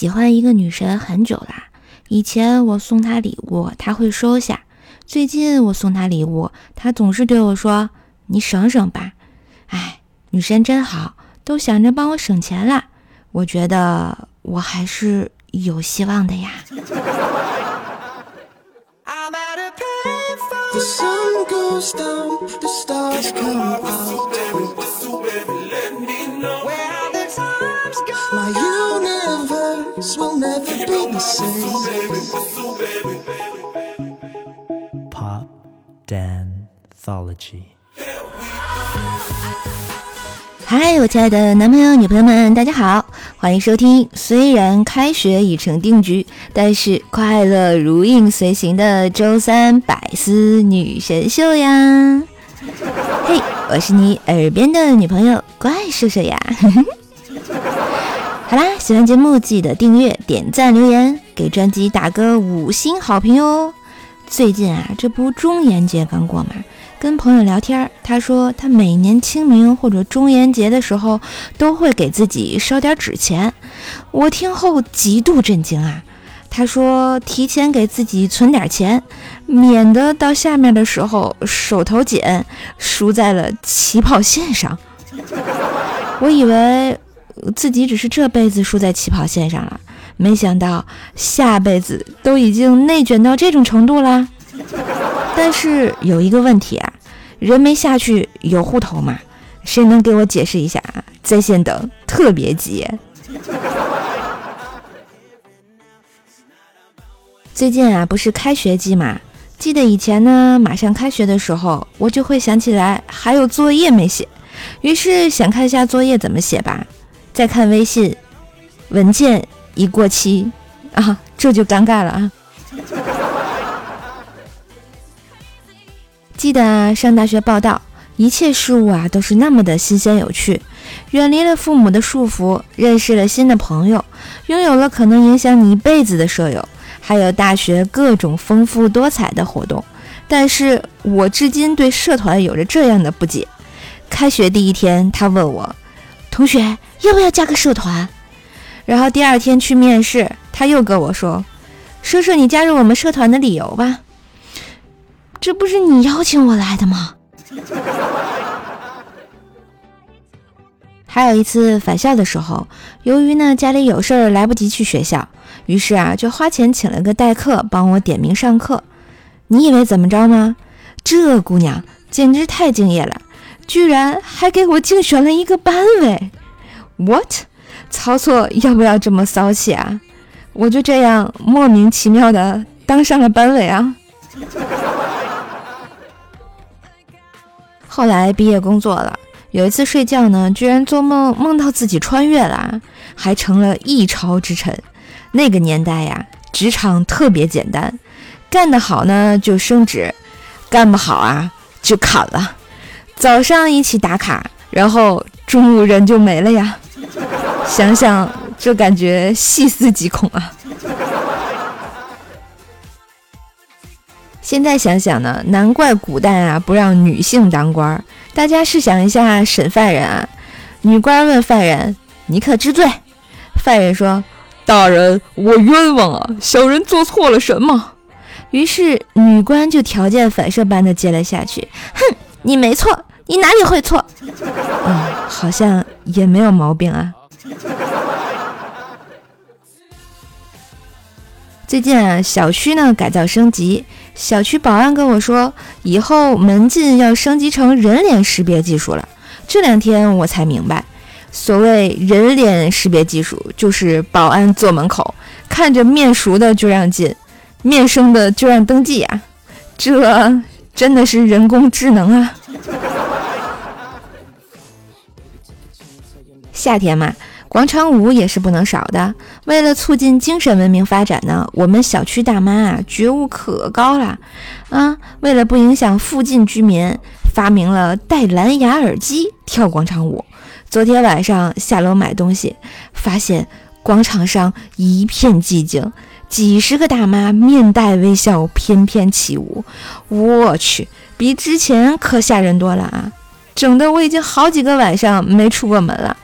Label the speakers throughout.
Speaker 1: 喜欢一个女神很久啦，以前我送她礼物，她会收下；最近我送她礼物，她总是对我说：“你省省吧。”哎，女神真好，都想着帮我省钱了。我觉得我还是有希望的呀。Pop Danthology。嗨，我亲爱的男朋友、女朋友们，大家好，欢迎收听。虽然开学已成定局，但是快乐如影随形的周三百思女神秀呀！嘿，我是你耳边的女朋友怪兽兽呀。好啦，喜欢节目记得订阅、点赞、留言，给专辑打个五星好评哟。最近啊，这不中元节刚过嘛，跟朋友聊天，他说他每年清明或者中元节的时候都会给自己烧点纸钱。我听后极度震惊啊！他说提前给自己存点钱，免得到下面的时候手头紧，输在了起跑线上。我以为。自己只是这辈子输在起跑线上了，没想到下辈子都已经内卷到这种程度了。但是有一个问题啊，人没下去有户头吗？谁能给我解释一下啊？在线等，特别急。最近啊，不是开学季嘛？记得以前呢，马上开学的时候，我就会想起来还有作业没写，于是想看一下作业怎么写吧。再看微信，文件已过期啊，这就尴尬了啊！记得上大学报道，一切事物啊都是那么的新鲜有趣。远离了父母的束缚，认识了新的朋友，拥有了可能影响你一辈子的舍友，还有大学各种丰富多彩的活动。但是我至今对社团有着这样的不解：开学第一天，他问我。同学要不要加个社团？然后第二天去面试，他又跟我说：“说说你加入我们社团的理由吧。”这不是你邀请我来的吗？还有一次返校的时候，由于呢家里有事儿来不及去学校，于是啊就花钱请了个代课帮我点名上课。你以为怎么着吗？这姑娘简直太敬业了。居然还给我竞选了一个班委，what？操作要不要这么骚气啊？我就这样莫名其妙的当上了班委啊！后来毕业工作了，有一次睡觉呢，居然做梦梦到自己穿越了，还成了一朝之臣。那个年代呀，职场特别简单，干得好呢就升职，干不好啊就砍了。早上一起打卡，然后中午人就没了呀！想想就感觉细思极恐啊！现在想想呢，难怪古代啊不让女性当官。大家试想一下，审犯人啊，女官问犯人：“你可知罪？”犯人说：“大人，我冤枉啊！小人做错了什么？”于是女官就条件反射般的接了下去：“哼，你没错。”你哪里会错？嗯，好像也没有毛病啊。最近啊，小区呢改造升级，小区保安跟我说，以后门禁要升级成人脸识别技术了。这两天我才明白，所谓人脸识别技术，就是保安坐门口，看着面熟的就让进，面生的就让登记呀。这真的是人工智能啊！夏天嘛，广场舞也是不能少的。为了促进精神文明发展呢，我们小区大妈啊觉悟可高了啊！为了不影响附近居民，发明了戴蓝牙耳机跳广场舞。昨天晚上下楼买东西，发现广场上一片寂静，几十个大妈面带微笑翩翩起舞。我去，比之前可吓人多了啊！整的我已经好几个晚上没出过门了。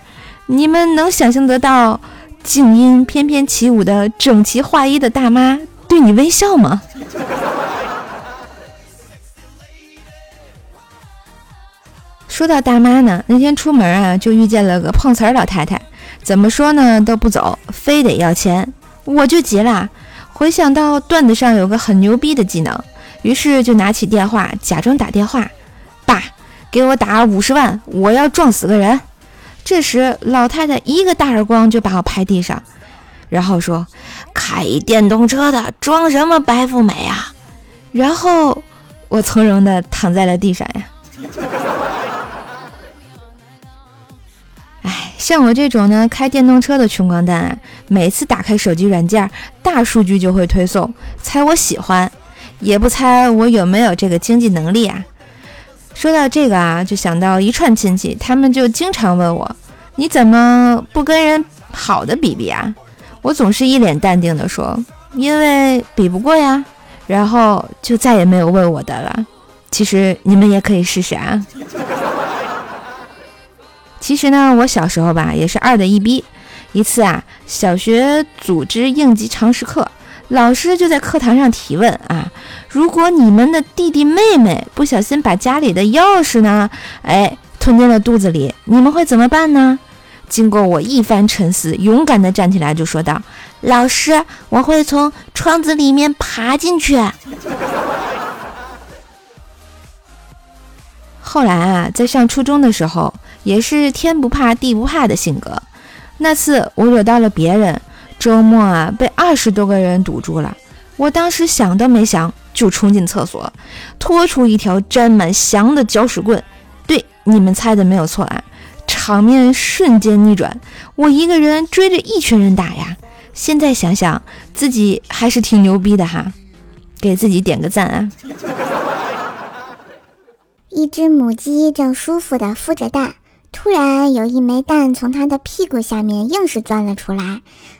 Speaker 1: 你们能想象得到静音翩翩起舞的整齐划一的大妈对你微笑吗？说到大妈呢，那天出门啊，就遇见了个碰瓷儿老太太，怎么说呢都不走，非得要钱，我就急了。回想到段子上有个很牛逼的技能，于是就拿起电话假装打电话，爸，给我打五十万，我要撞死个人。这时，老太太一个大耳光就把我拍地上，然后说：“开电动车的装什么白富美啊？”然后我从容的躺在了地上呀。哎，像我这种呢开电动车的穷光蛋，每次打开手机软件，大数据就会推送，猜我喜欢，也不猜我有没有这个经济能力啊。说到这个啊，就想到一串亲戚，他们就经常问我：“你怎么不跟人好的比比啊？”我总是一脸淡定的说：“因为比不过呀。”然后就再也没有问我的了。其实你们也可以试试啊。其实呢，我小时候吧也是二的一逼。一次啊，小学组织应急常识课。老师就在课堂上提问啊，如果你们的弟弟妹妹不小心把家里的钥匙呢，哎，吞进了肚子里，你们会怎么办呢？经过我一番沉思，勇敢地站起来就说道：“老师，我会从窗子里面爬进去。”后来啊，在上初中的时候，也是天不怕地不怕的性格。那次我惹到了别人。周末啊，被二十多个人堵住了。我当时想都没想，就冲进厕所，拖出一条沾满翔的搅屎棍。对，你们猜的没有错啊，场面瞬间逆转，我一个人追着一群人打呀。现在想想，自己还是挺牛逼的哈，给自己点个赞啊。
Speaker 2: 一只母鸡正舒服地孵着蛋。突然，有一枚蛋从它的屁股下面硬是钻了出来。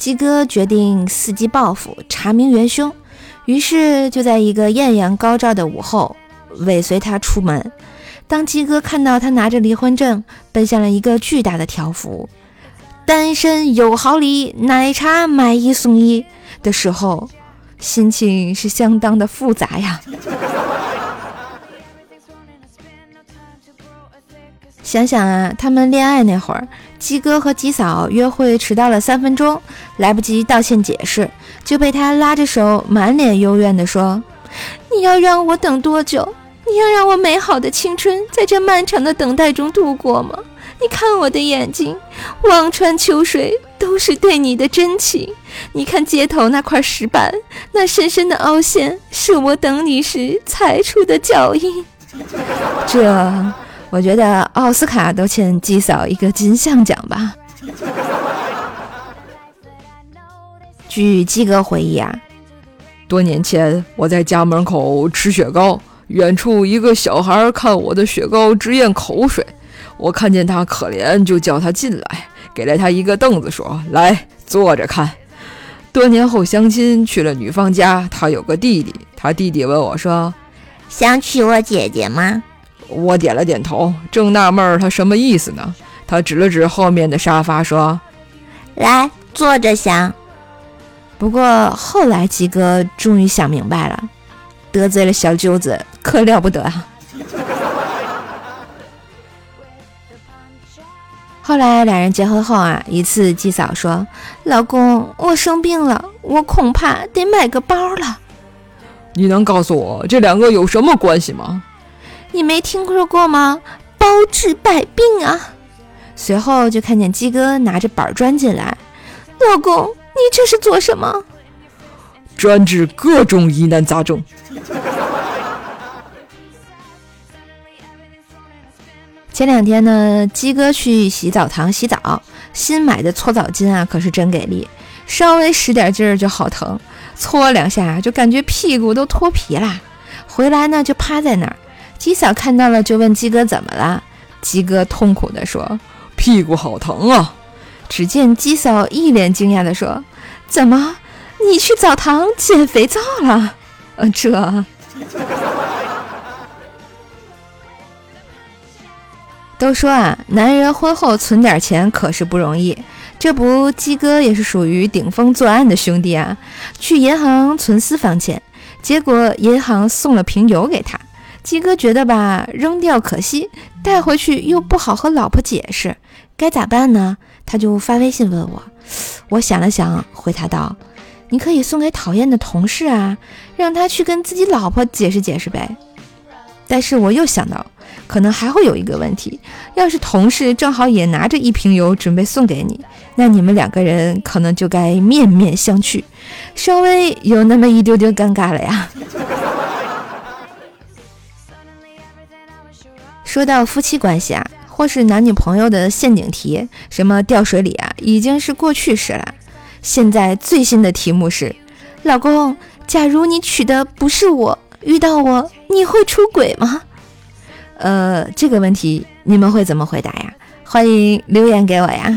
Speaker 2: 鸡
Speaker 1: 哥决定伺机报复，查明元凶。于是就在一个艳阳高照的午后，尾随他出门。当鸡哥看到他拿着离婚证，奔向了一个巨大的条幅“单身有好礼，奶茶买一送一”的时候，心情是相当的复杂呀。想想啊，他们恋爱那会儿，鸡哥和鸡嫂约会迟到了三分钟，来不及道歉解释，就被他拉着手，满脸幽怨地说：“你要让我等多久？你要让我美好的青春在这漫长的等待中度过吗？你看我的眼睛，望穿秋水都是对你的真情。你看街头那块石板，那深深的凹陷，是我等你时踩出的脚印。这。”我觉得奥斯卡都欠季嫂一个金像奖吧。据鸡哥回忆啊，
Speaker 3: 多年前我在家门口吃雪糕，远处一个小孩看我的雪糕直咽口水，我看见他可怜，就叫他进来，给了他一个凳子，说：“来坐着看。”多年后相亲去了女方家，他有个弟弟，他弟弟问我说：“
Speaker 2: 想娶我姐姐吗？”
Speaker 3: 我点了点头，正纳闷儿他什么意思呢？他指了指后面的沙发，说：“
Speaker 2: 来坐着想。”
Speaker 1: 不过后来鸡哥终于想明白了，得罪了小舅子可了不得啊！后来两人结婚后啊，一次鸡嫂说：“老公，我生病了，我恐怕得买个包了。”
Speaker 3: 你能告诉我这两个有什么关系吗？
Speaker 1: 你没听说过吗？包治百病啊！随后就看见鸡哥拿着板砖进来，老公，你这是做什么？
Speaker 3: 专治各种疑难杂症。
Speaker 1: 前两天呢，鸡哥去洗澡堂洗澡，新买的搓澡巾啊，可是真给力，稍微使点劲儿就好疼，搓两下就感觉屁股都脱皮啦。回来呢就趴在那儿，鸡嫂看到了就问鸡哥怎么了，鸡哥痛苦地说：“
Speaker 3: 屁股好疼啊。”
Speaker 1: 只见鸡嫂一脸惊讶地说：“怎么，你去澡堂捡肥皂了？”呃，这。都说啊，男人婚后存点钱可是不容易。这不，鸡哥也是属于顶风作案的兄弟啊，去银行存私房钱，结果银行送了瓶油给他。鸡哥觉得吧，扔掉可惜，带回去又不好和老婆解释，该咋办呢？他就发微信问我。我想了想，回他道：“你可以送给讨厌的同事啊，让他去跟自己老婆解释解释呗。”但是我又想到。可能还会有一个问题，要是同事正好也拿着一瓶油准备送给你，那你们两个人可能就该面面相觑，稍微有那么一丢丢尴尬了呀。说到夫妻关系啊，或是男女朋友的陷阱题，什么掉水里啊，已经是过去式了。现在最新的题目是：老公，假如你娶的不是我，遇到我，你会出轨吗？呃，这个问题你们会怎么回答呀？欢迎留言给我呀。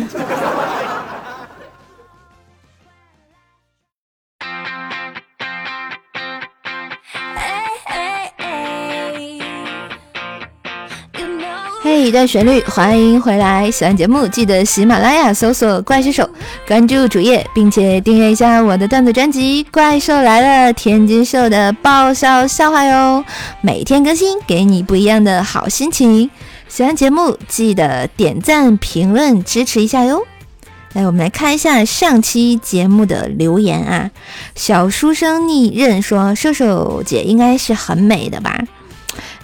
Speaker 1: 段旋律，欢迎回来！喜欢节目记得喜马拉雅搜索“怪兽手”，关注主页，并且订阅一下我的段子专辑《怪兽来了》，天津秀的爆笑笑话哟，每天更新，给你不一样的好心情。喜欢节目记得点赞、评论支持一下哟。来，我们来看一下上期节目的留言啊。小书生逆刃说：“瘦瘦姐应该是很美的吧？”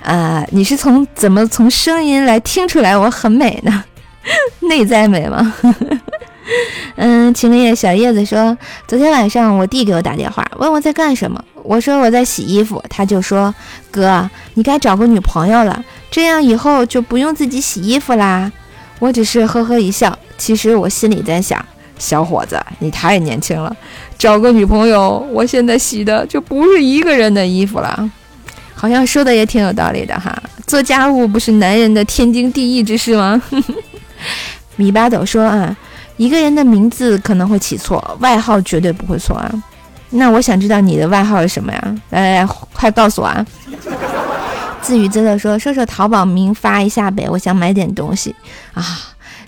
Speaker 1: 啊，你是从怎么从声音来听出来我很美呢？内在美吗？嗯，青叶小叶子说，昨天晚上我弟给我打电话，问我在干什么。我说我在洗衣服，他就说哥，你该找个女朋友了，这样以后就不用自己洗衣服啦。我只是呵呵一笑，其实我心里在想，小伙子，你太年轻了，找个女朋友，我现在洗的就不是一个人的衣服了。好像说的也挺有道理的哈，做家务不是男人的天经地义之事吗？米八斗说啊，一个人的名字可能会起错，外号绝对不会错啊。那我想知道你的外号是什么呀？来来来，快告诉我啊！自娱自乐说，说说淘宝名发一下呗，我想买点东西啊。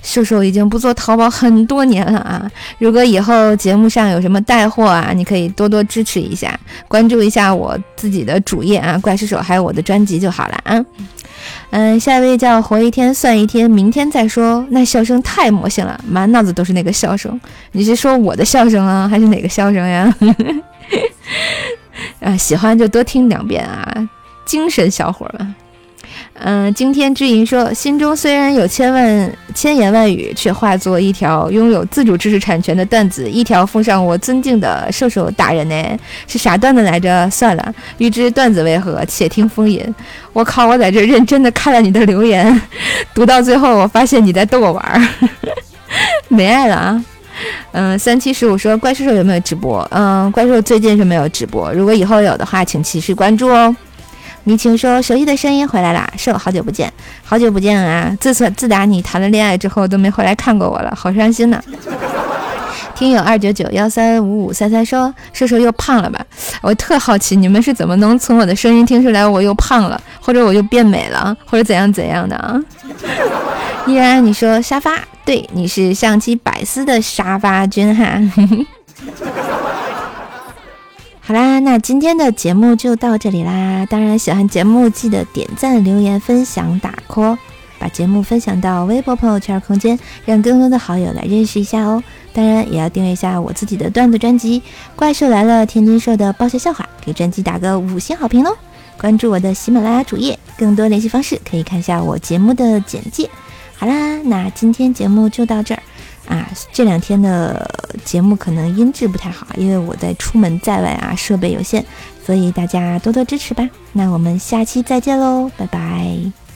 Speaker 1: 秀秀已经不做淘宝很多年了啊！如果以后节目上有什么带货啊，你可以多多支持一下，关注一下我自己的主页啊，怪兽手还有我的专辑就好了啊。嗯，下一位叫活一天算一天，明天再说。那笑声太魔性了，满脑子都是那个笑声。你是说我的笑声啊，还是哪个笑声呀？啊，喜欢就多听两遍啊，精神小伙们。嗯，惊天之银说，心中虽然有千万千言万语，却化作一条拥有自主知识产权的段子，一条奉上我尊敬的射手大人呢？是啥段子来着？算了，欲知段子为何，且听风吟。我靠，我在这认真的看了你的留言，读到最后，我发现你在逗我玩儿，没爱了啊。嗯，三七十五说，怪兽兽有没有直播？嗯，怪兽最近是没有直播，如果以后有的话，请及时关注哦。迷情说：“熟悉的声音回来啦，瘦，好久不见，好久不见啊！自从自打你谈了恋爱之后，都没回来看过我了，好伤心呢。”听友二九九幺三五五三三说：“瘦瘦又胖了吧？我特好奇，你们是怎么能从我的声音听出来我又胖了，或者我又变美了，或者怎样怎样的啊？” 依然你说沙发，对，你是上期百思的沙发君哈。好啦，那今天的节目就到这里啦。当然，喜欢节目记得点赞、留言、分享、打 call，把节目分享到微博朋友圈空间，让更多的好友来认识一下哦。当然，也要订阅一下我自己的段子专辑《怪兽来了》，天津社的爆笑笑话，给专辑打个五星好评哦。关注我的喜马拉雅主页，更多联系方式可以看下我节目的简介。好啦，那今天节目就到这儿。啊，这两天的节目可能音质不太好，因为我在出门在外啊，设备有限，所以大家多多支持吧。那我们下期再见喽，拜拜。